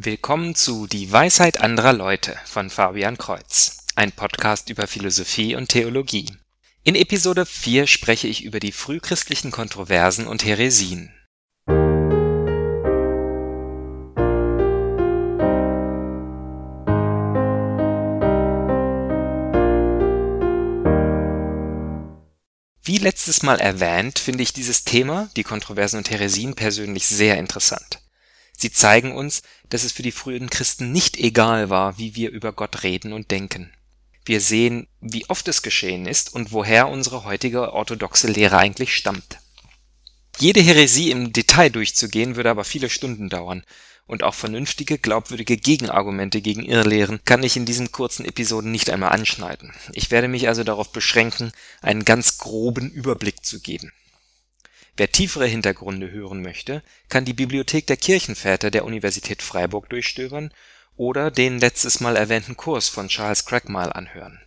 Willkommen zu Die Weisheit anderer Leute von Fabian Kreuz, ein Podcast über Philosophie und Theologie. In Episode 4 spreche ich über die frühchristlichen Kontroversen und Häresien. Wie letztes Mal erwähnt, finde ich dieses Thema, die Kontroversen und Häresien, persönlich sehr interessant. Sie zeigen uns, dass es für die frühen Christen nicht egal war, wie wir über Gott reden und denken. Wir sehen, wie oft es geschehen ist und woher unsere heutige orthodoxe Lehre eigentlich stammt. Jede Häresie im Detail durchzugehen, würde aber viele Stunden dauern, und auch vernünftige, glaubwürdige Gegenargumente gegen Irrlehren kann ich in diesen kurzen Episoden nicht einmal anschneiden. Ich werde mich also darauf beschränken, einen ganz groben Überblick zu geben. Wer tiefere Hintergründe hören möchte, kann die Bibliothek der Kirchenväter der Universität Freiburg durchstöbern oder den letztes Mal erwähnten Kurs von Charles Crackmile anhören.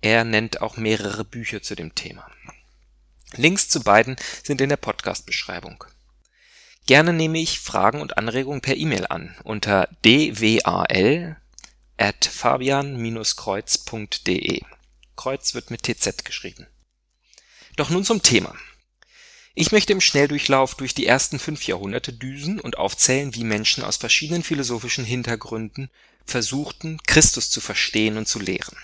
Er nennt auch mehrere Bücher zu dem Thema. Links zu beiden sind in der Podcast-Beschreibung. Gerne nehme ich Fragen und Anregungen per E-Mail an unter dwal at fabian-kreuz.de. Kreuz wird mit TZ geschrieben. Doch nun zum Thema. Ich möchte im Schnelldurchlauf durch die ersten fünf Jahrhunderte düsen und aufzählen, wie Menschen aus verschiedenen philosophischen Hintergründen versuchten, Christus zu verstehen und zu lehren.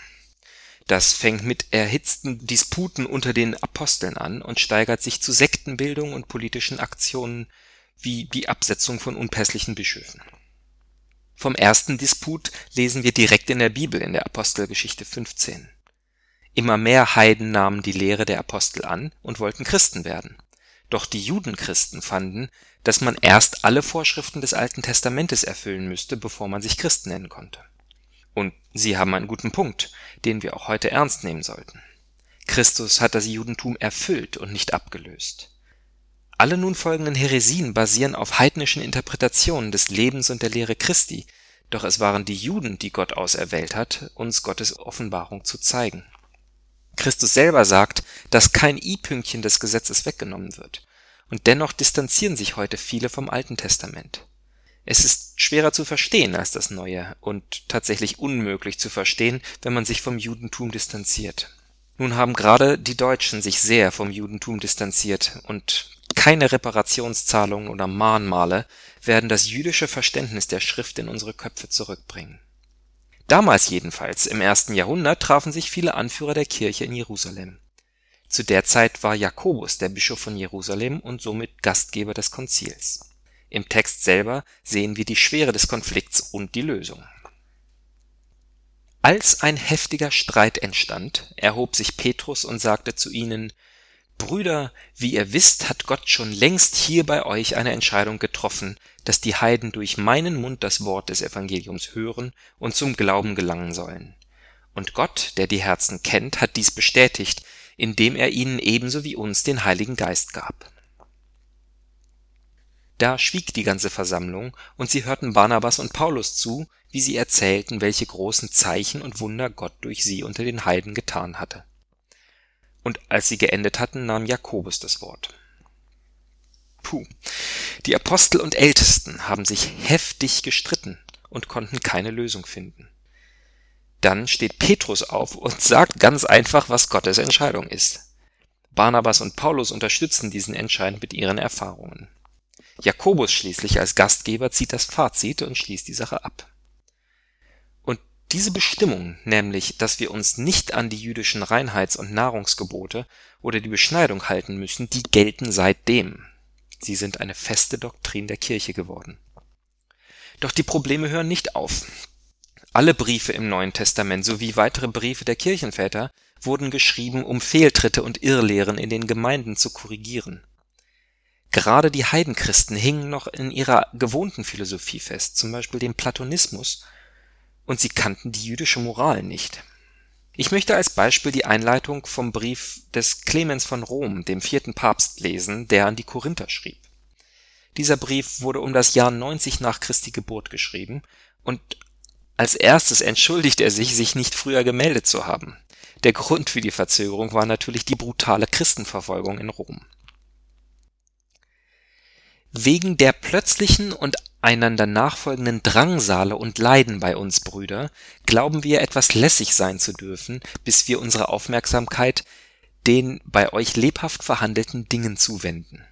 Das fängt mit erhitzten Disputen unter den Aposteln an und steigert sich zu Sektenbildung und politischen Aktionen wie die Absetzung von unpässlichen Bischöfen. Vom ersten Disput lesen wir direkt in der Bibel in der Apostelgeschichte 15. Immer mehr Heiden nahmen die Lehre der Apostel an und wollten Christen werden. Doch die Judenchristen fanden, dass man erst alle Vorschriften des Alten Testamentes erfüllen müsste, bevor man sich Christ nennen konnte. Und sie haben einen guten Punkt, den wir auch heute ernst nehmen sollten. Christus hat das Judentum erfüllt und nicht abgelöst. Alle nun folgenden Häresien basieren auf heidnischen Interpretationen des Lebens und der Lehre Christi, doch es waren die Juden, die Gott auserwählt hat, uns Gottes Offenbarung zu zeigen. Christus selber sagt, dass kein i-Pünktchen des Gesetzes weggenommen wird. Und dennoch distanzieren sich heute viele vom Alten Testament. Es ist schwerer zu verstehen als das Neue und tatsächlich unmöglich zu verstehen, wenn man sich vom Judentum distanziert. Nun haben gerade die Deutschen sich sehr vom Judentum distanziert und keine Reparationszahlungen oder Mahnmale werden das jüdische Verständnis der Schrift in unsere Köpfe zurückbringen. Damals jedenfalls, im ersten Jahrhundert, trafen sich viele Anführer der Kirche in Jerusalem. Zu der Zeit war Jakobus der Bischof von Jerusalem und somit Gastgeber des Konzils. Im Text selber sehen wir die Schwere des Konflikts und die Lösung. Als ein heftiger Streit entstand, erhob sich Petrus und sagte zu ihnen Brüder, wie ihr wisst, hat Gott schon längst hier bei euch eine Entscheidung getroffen, dass die Heiden durch meinen Mund das Wort des Evangeliums hören und zum Glauben gelangen sollen. Und Gott, der die Herzen kennt, hat dies bestätigt, indem er ihnen ebenso wie uns den Heiligen Geist gab. Da schwieg die ganze Versammlung, und sie hörten Barnabas und Paulus zu, wie sie erzählten, welche großen Zeichen und Wunder Gott durch sie unter den Heiden getan hatte. Und als sie geendet hatten, nahm Jakobus das Wort. Puh. Die Apostel und Ältesten haben sich heftig gestritten und konnten keine Lösung finden. Dann steht Petrus auf und sagt ganz einfach, was Gottes Entscheidung ist. Barnabas und Paulus unterstützen diesen Entscheid mit ihren Erfahrungen. Jakobus schließlich als Gastgeber zieht das Fazit und schließt die Sache ab. Diese Bestimmung, nämlich, dass wir uns nicht an die jüdischen Reinheits und Nahrungsgebote oder die Beschneidung halten müssen, die gelten seitdem. Sie sind eine feste Doktrin der Kirche geworden. Doch die Probleme hören nicht auf. Alle Briefe im Neuen Testament sowie weitere Briefe der Kirchenväter wurden geschrieben, um Fehltritte und Irrlehren in den Gemeinden zu korrigieren. Gerade die Heidenchristen hingen noch in ihrer gewohnten Philosophie fest, zum Beispiel dem Platonismus und sie kannten die jüdische Moral nicht. Ich möchte als Beispiel die Einleitung vom Brief des Clemens von Rom, dem vierten Papst, lesen, der an die Korinther schrieb. Dieser Brief wurde um das Jahr 90 nach Christi Geburt geschrieben und als erstes entschuldigt er sich, sich nicht früher gemeldet zu haben. Der Grund für die Verzögerung war natürlich die brutale Christenverfolgung in Rom. Wegen der plötzlichen und einander nachfolgenden Drangsale und Leiden bei uns, Brüder, glauben wir etwas lässig sein zu dürfen, bis wir unsere Aufmerksamkeit den bei euch lebhaft verhandelten Dingen zuwenden.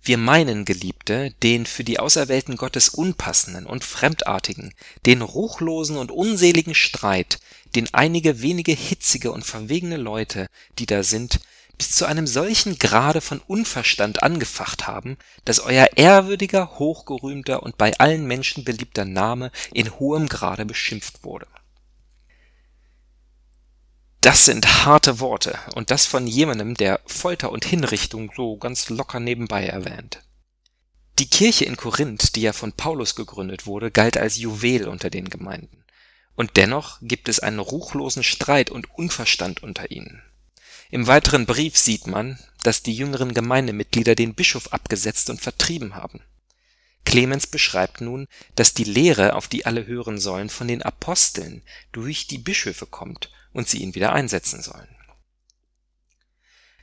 Wir meinen, Geliebte, den für die Auserwählten Gottes unpassenden und fremdartigen, den ruchlosen und unseligen Streit, den einige wenige hitzige und verwegene Leute, die da sind, bis zu einem solchen Grade von Unverstand angefacht haben, dass euer ehrwürdiger, hochgerühmter und bei allen Menschen beliebter Name in hohem Grade beschimpft wurde. Das sind harte Worte, und das von jemandem, der Folter und Hinrichtung so ganz locker nebenbei erwähnt. Die Kirche in Korinth, die ja von Paulus gegründet wurde, galt als Juwel unter den Gemeinden. Und dennoch gibt es einen ruchlosen Streit und Unverstand unter ihnen. Im weiteren Brief sieht man, dass die jüngeren Gemeindemitglieder den Bischof abgesetzt und vertrieben haben. Clemens beschreibt nun, dass die Lehre, auf die alle hören sollen, von den Aposteln durch die Bischöfe kommt und sie ihn wieder einsetzen sollen.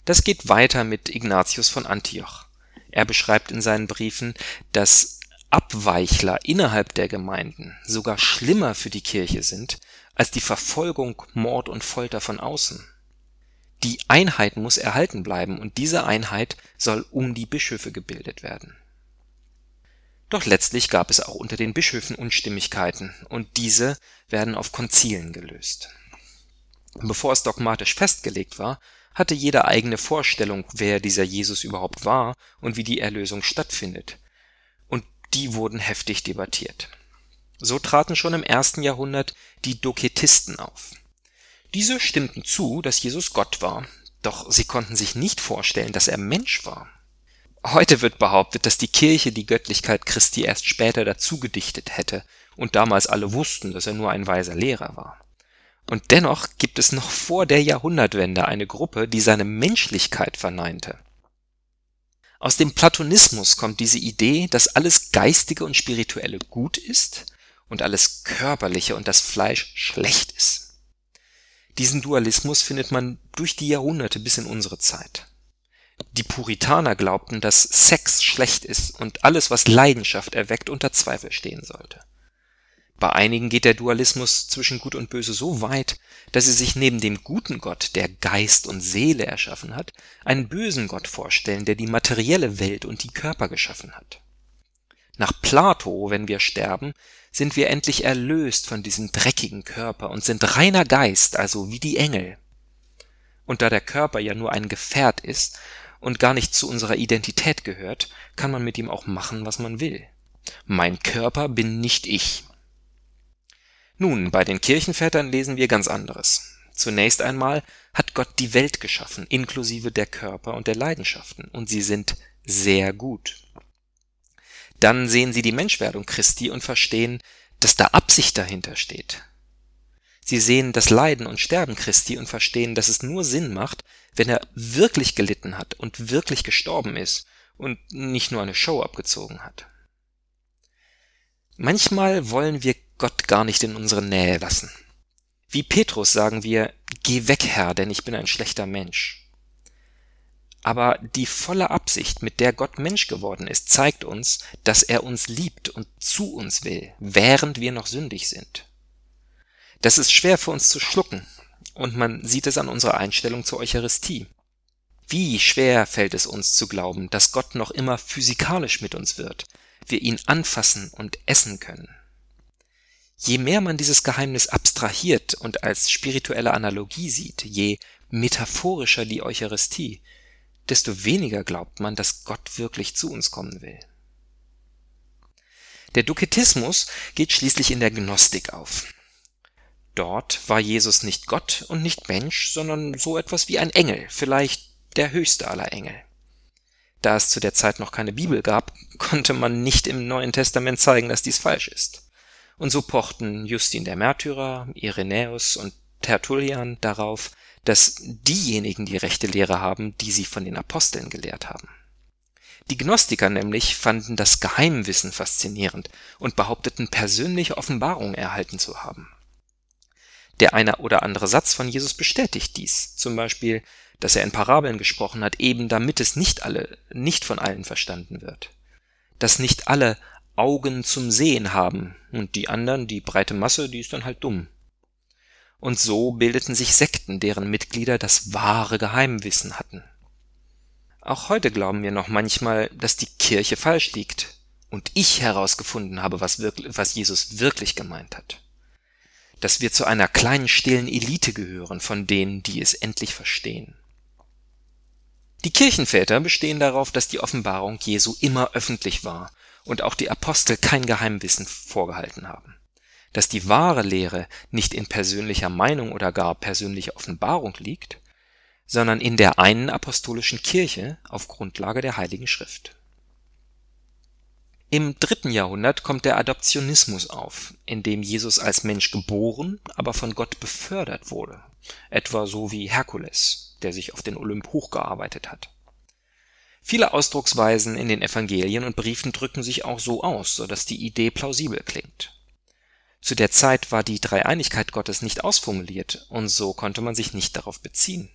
Das geht weiter mit Ignatius von Antioch. Er beschreibt in seinen Briefen, dass Abweichler innerhalb der Gemeinden sogar schlimmer für die Kirche sind als die Verfolgung, Mord und Folter von außen. Die Einheit muss erhalten bleiben und diese Einheit soll um die Bischöfe gebildet werden. Doch letztlich gab es auch unter den Bischöfen Unstimmigkeiten und diese werden auf Konzilen gelöst. Bevor es dogmatisch festgelegt war, hatte jeder eigene Vorstellung, wer dieser Jesus überhaupt war und wie die Erlösung stattfindet. Und die wurden heftig debattiert. So traten schon im ersten Jahrhundert die Doketisten auf. Diese stimmten zu, dass Jesus Gott war, doch sie konnten sich nicht vorstellen, dass er Mensch war. Heute wird behauptet, dass die Kirche die Göttlichkeit Christi erst später dazu gedichtet hätte und damals alle wussten, dass er nur ein weiser Lehrer war. Und dennoch gibt es noch vor der Jahrhundertwende eine Gruppe, die seine Menschlichkeit verneinte. Aus dem Platonismus kommt diese Idee, dass alles Geistige und Spirituelle gut ist und alles Körperliche und das Fleisch schlecht ist. Diesen Dualismus findet man durch die Jahrhunderte bis in unsere Zeit. Die Puritaner glaubten, dass Sex schlecht ist und alles, was Leidenschaft erweckt, unter Zweifel stehen sollte. Bei einigen geht der Dualismus zwischen Gut und Böse so weit, dass sie sich neben dem guten Gott, der Geist und Seele erschaffen hat, einen bösen Gott vorstellen, der die materielle Welt und die Körper geschaffen hat. Nach Plato, wenn wir sterben, sind wir endlich erlöst von diesem dreckigen Körper und sind reiner Geist, also wie die Engel. Und da der Körper ja nur ein Gefährt ist und gar nicht zu unserer Identität gehört, kann man mit ihm auch machen, was man will. Mein Körper bin nicht ich. Nun, bei den Kirchenvätern lesen wir ganz anderes. Zunächst einmal hat Gott die Welt geschaffen, inklusive der Körper und der Leidenschaften, und sie sind sehr gut. Dann sehen sie die Menschwerdung Christi und verstehen, dass da Absicht dahinter steht. Sie sehen das Leiden und Sterben Christi und verstehen, dass es nur Sinn macht, wenn er wirklich gelitten hat und wirklich gestorben ist und nicht nur eine Show abgezogen hat. Manchmal wollen wir Gott gar nicht in unsere Nähe lassen. Wie Petrus sagen wir, Geh weg, Herr, denn ich bin ein schlechter Mensch. Aber die volle Absicht, mit der Gott Mensch geworden ist, zeigt uns, dass er uns liebt und zu uns will, während wir noch sündig sind. Das ist schwer für uns zu schlucken, und man sieht es an unserer Einstellung zur Eucharistie. Wie schwer fällt es uns zu glauben, dass Gott noch immer physikalisch mit uns wird, wir ihn anfassen und essen können. Je mehr man dieses Geheimnis abstrahiert und als spirituelle Analogie sieht, je metaphorischer die Eucharistie, desto weniger glaubt man, dass Gott wirklich zu uns kommen will. Der Duketismus geht schließlich in der Gnostik auf. Dort war Jesus nicht Gott und nicht Mensch, sondern so etwas wie ein Engel, vielleicht der höchste aller Engel. Da es zu der Zeit noch keine Bibel gab, konnte man nicht im Neuen Testament zeigen, dass dies falsch ist. Und so pochten Justin der Märtyrer, Irenäus und Tertullian darauf, dass diejenigen die rechte Lehre haben, die sie von den Aposteln gelehrt haben. Die Gnostiker nämlich fanden das Geheimwissen faszinierend und behaupteten persönliche Offenbarungen erhalten zu haben. Der eine oder andere Satz von Jesus bestätigt dies, zum Beispiel, dass er in Parabeln gesprochen hat, eben damit es nicht alle, nicht von allen verstanden wird. Dass nicht alle Augen zum Sehen haben und die anderen, die breite Masse, die ist dann halt dumm. Und so bildeten sich Sekten, deren Mitglieder das wahre Geheimwissen hatten. Auch heute glauben wir noch manchmal, dass die Kirche falsch liegt und ich herausgefunden habe, was, wirklich, was Jesus wirklich gemeint hat. Dass wir zu einer kleinen stillen Elite gehören von denen, die es endlich verstehen. Die Kirchenväter bestehen darauf, dass die Offenbarung Jesu immer öffentlich war und auch die Apostel kein Geheimwissen vorgehalten haben. Dass die wahre Lehre nicht in persönlicher Meinung oder gar persönlicher Offenbarung liegt, sondern in der einen apostolischen Kirche auf Grundlage der Heiligen Schrift. Im dritten Jahrhundert kommt der Adoptionismus auf, in dem Jesus als Mensch geboren, aber von Gott befördert wurde, etwa so wie Herkules, der sich auf den Olymp hochgearbeitet hat. Viele Ausdrucksweisen in den Evangelien und Briefen drücken sich auch so aus, so dass die Idee plausibel klingt. Zu der Zeit war die Dreieinigkeit Gottes nicht ausformuliert, und so konnte man sich nicht darauf beziehen.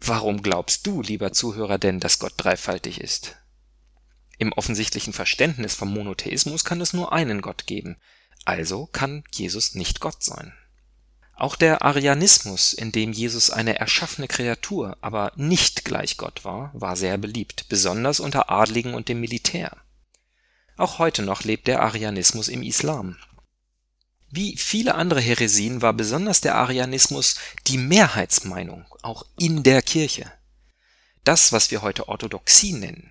Warum glaubst du, lieber Zuhörer, denn, dass Gott dreifaltig ist? Im offensichtlichen Verständnis vom Monotheismus kann es nur einen Gott geben, also kann Jesus nicht Gott sein. Auch der Arianismus, in dem Jesus eine erschaffene Kreatur, aber nicht gleich Gott war, war sehr beliebt, besonders unter Adligen und dem Militär. Auch heute noch lebt der Arianismus im Islam. Wie viele andere Häresien war besonders der Arianismus die Mehrheitsmeinung, auch in der Kirche. Das, was wir heute Orthodoxie nennen,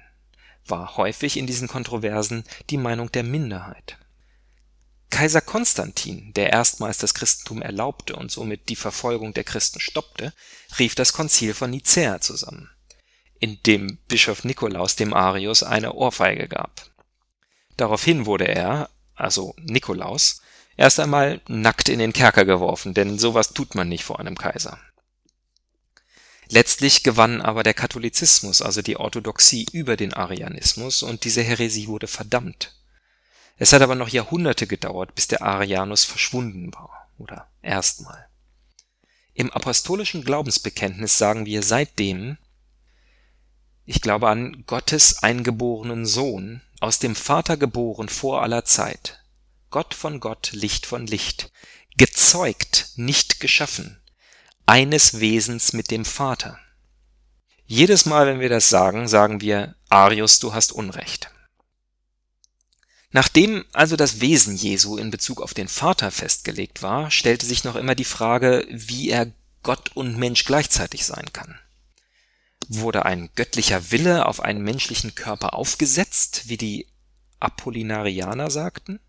war häufig in diesen Kontroversen die Meinung der Minderheit. Kaiser Konstantin, der erstmals das Christentum erlaubte und somit die Verfolgung der Christen stoppte, rief das Konzil von Nicäa zusammen, in dem Bischof Nikolaus dem Arius eine Ohrfeige gab. Daraufhin wurde er, also Nikolaus, erst einmal nackt in den Kerker geworfen, denn sowas tut man nicht vor einem Kaiser. Letztlich gewann aber der Katholizismus, also die Orthodoxie, über den Arianismus und diese Häresie wurde verdammt. Es hat aber noch Jahrhunderte gedauert, bis der Arianus verschwunden war oder erstmal. Im apostolischen Glaubensbekenntnis sagen wir seitdem, ich glaube an Gottes eingeborenen Sohn, aus dem Vater geboren vor aller Zeit, Gott von Gott, Licht von Licht, gezeugt, nicht geschaffen, eines Wesens mit dem Vater. Jedes Mal, wenn wir das sagen, sagen wir, Arius, du hast Unrecht. Nachdem also das Wesen Jesu in Bezug auf den Vater festgelegt war, stellte sich noch immer die Frage, wie er Gott und Mensch gleichzeitig sein kann. Wurde ein göttlicher Wille auf einen menschlichen Körper aufgesetzt, wie die Apollinarianer sagten?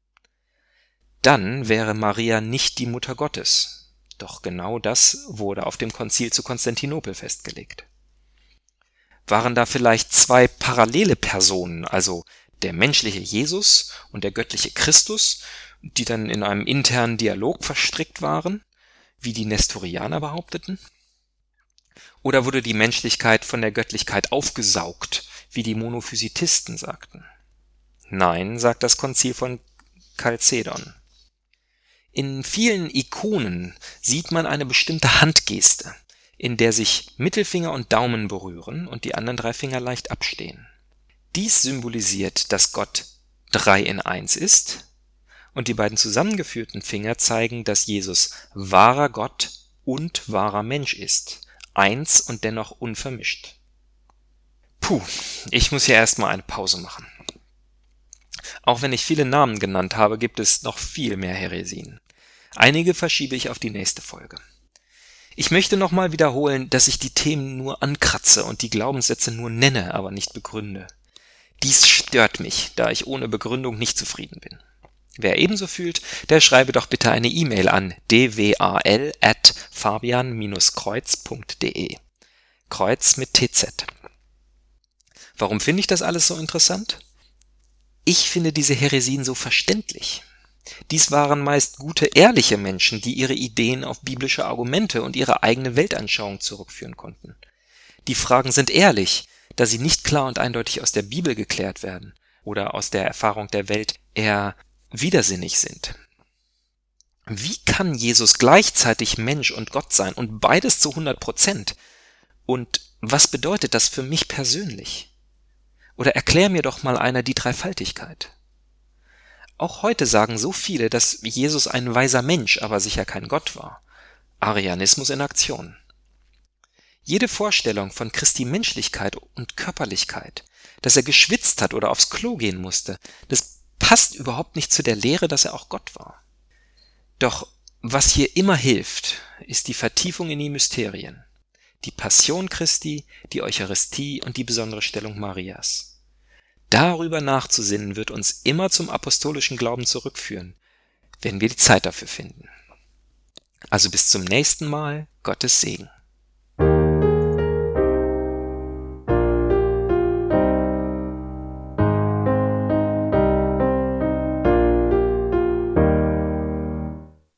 Dann wäre Maria nicht die Mutter Gottes, doch genau das wurde auf dem Konzil zu Konstantinopel festgelegt. Waren da vielleicht zwei parallele Personen, also der menschliche Jesus und der göttliche Christus, die dann in einem internen Dialog verstrickt waren, wie die Nestorianer behaupteten? Oder wurde die Menschlichkeit von der Göttlichkeit aufgesaugt, wie die Monophysitisten sagten? Nein, sagt das Konzil von Chalcedon. In vielen Ikonen sieht man eine bestimmte Handgeste, in der sich Mittelfinger und Daumen berühren und die anderen drei Finger leicht abstehen. Dies symbolisiert, dass Gott drei in eins ist und die beiden zusammengeführten Finger zeigen, dass Jesus wahrer Gott und wahrer Mensch ist, eins und dennoch unvermischt. Puh, ich muss hier erstmal eine Pause machen. Auch wenn ich viele Namen genannt habe, gibt es noch viel mehr Heresien. Einige verschiebe ich auf die nächste Folge. Ich möchte nochmal wiederholen, dass ich die Themen nur ankratze und die Glaubenssätze nur nenne, aber nicht begründe. Dies stört mich, da ich ohne Begründung nicht zufrieden bin. Wer ebenso fühlt, der schreibe doch bitte eine E-Mail an dwal@fabian-kreuz.de. Kreuz mit TZ. Warum finde ich das alles so interessant? Ich finde diese Heresien so verständlich. Dies waren meist gute, ehrliche Menschen, die ihre Ideen auf biblische Argumente und ihre eigene Weltanschauung zurückführen konnten. Die Fragen sind ehrlich, da sie nicht klar und eindeutig aus der Bibel geklärt werden oder aus der Erfahrung der Welt eher widersinnig sind. Wie kann Jesus gleichzeitig Mensch und Gott sein und beides zu 100 Prozent? Und was bedeutet das für mich persönlich? Oder erklär mir doch mal einer die Dreifaltigkeit. Auch heute sagen so viele, dass Jesus ein weiser Mensch, aber sicher kein Gott war. Arianismus in Aktion. Jede Vorstellung von Christi Menschlichkeit und Körperlichkeit, dass er geschwitzt hat oder aufs Klo gehen musste, das passt überhaupt nicht zu der Lehre, dass er auch Gott war. Doch was hier immer hilft, ist die Vertiefung in die Mysterien. Die Passion Christi, die Eucharistie und die besondere Stellung Marias. Darüber nachzusinnen wird uns immer zum apostolischen Glauben zurückführen, wenn wir die Zeit dafür finden. Also bis zum nächsten Mal, Gottes Segen.